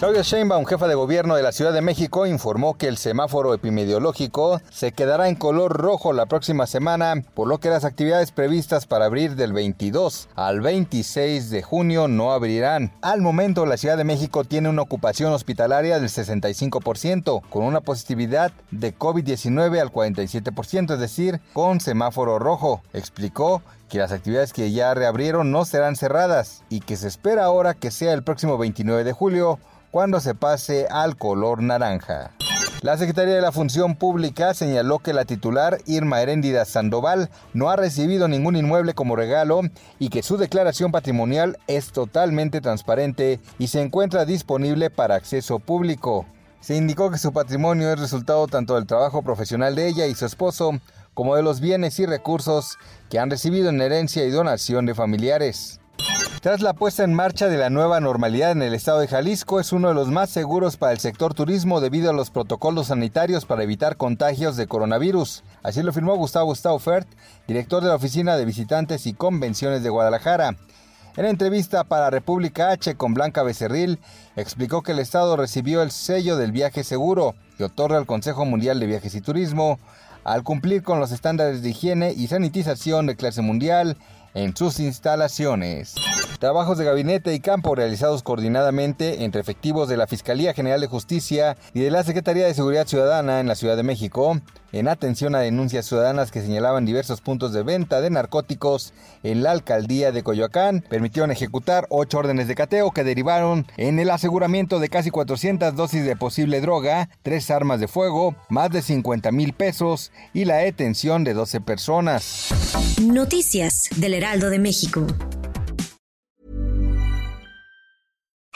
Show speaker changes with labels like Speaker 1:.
Speaker 1: Claudia Sheinbaum, jefa de gobierno de la Ciudad de México, informó que el semáforo epidemiológico se quedará en color rojo la próxima semana, por lo que las actividades previstas para abrir del 22 al 26 de junio no abrirán. Al momento, la Ciudad de México tiene una ocupación hospitalaria del 65%, con una positividad de COVID-19 al 47%, es decir, con semáforo rojo. Explicó que las actividades que ya reabrieron no serán cerradas y que se espera ahora que sea el próximo 29 de julio cuando se pase al color naranja. La Secretaría de la Función Pública señaló que la titular Irma Heréndida Sandoval no ha recibido ningún inmueble como regalo y que su declaración patrimonial es totalmente transparente y se encuentra disponible para acceso público. Se indicó que su patrimonio es resultado tanto del trabajo profesional de ella y su esposo como de los bienes y recursos que han recibido en herencia y donación de familiares. Tras la puesta en marcha de la nueva normalidad en el estado de Jalisco, es uno de los más seguros para el sector turismo debido a los protocolos sanitarios para evitar contagios de coronavirus. Así lo firmó Gustavo Staufert, director de la Oficina de Visitantes y Convenciones de Guadalajara. En entrevista para República H con Blanca Becerril, explicó que el Estado recibió el sello del viaje seguro que otorga el Consejo Mundial de Viajes y Turismo al cumplir con los estándares de higiene y sanitización de clase mundial en sus instalaciones. Trabajos de gabinete y campo realizados coordinadamente entre efectivos de la Fiscalía General de Justicia y de la Secretaría de Seguridad Ciudadana en la Ciudad de México, en atención a denuncias ciudadanas que señalaban diversos puntos de venta de narcóticos en la alcaldía de Coyoacán, permitieron ejecutar ocho órdenes de cateo que derivaron en el aseguramiento de casi 400 dosis de posible droga, tres armas de fuego, más de 50 mil pesos y la detención de 12 personas.
Speaker 2: Noticias del Heraldo de México.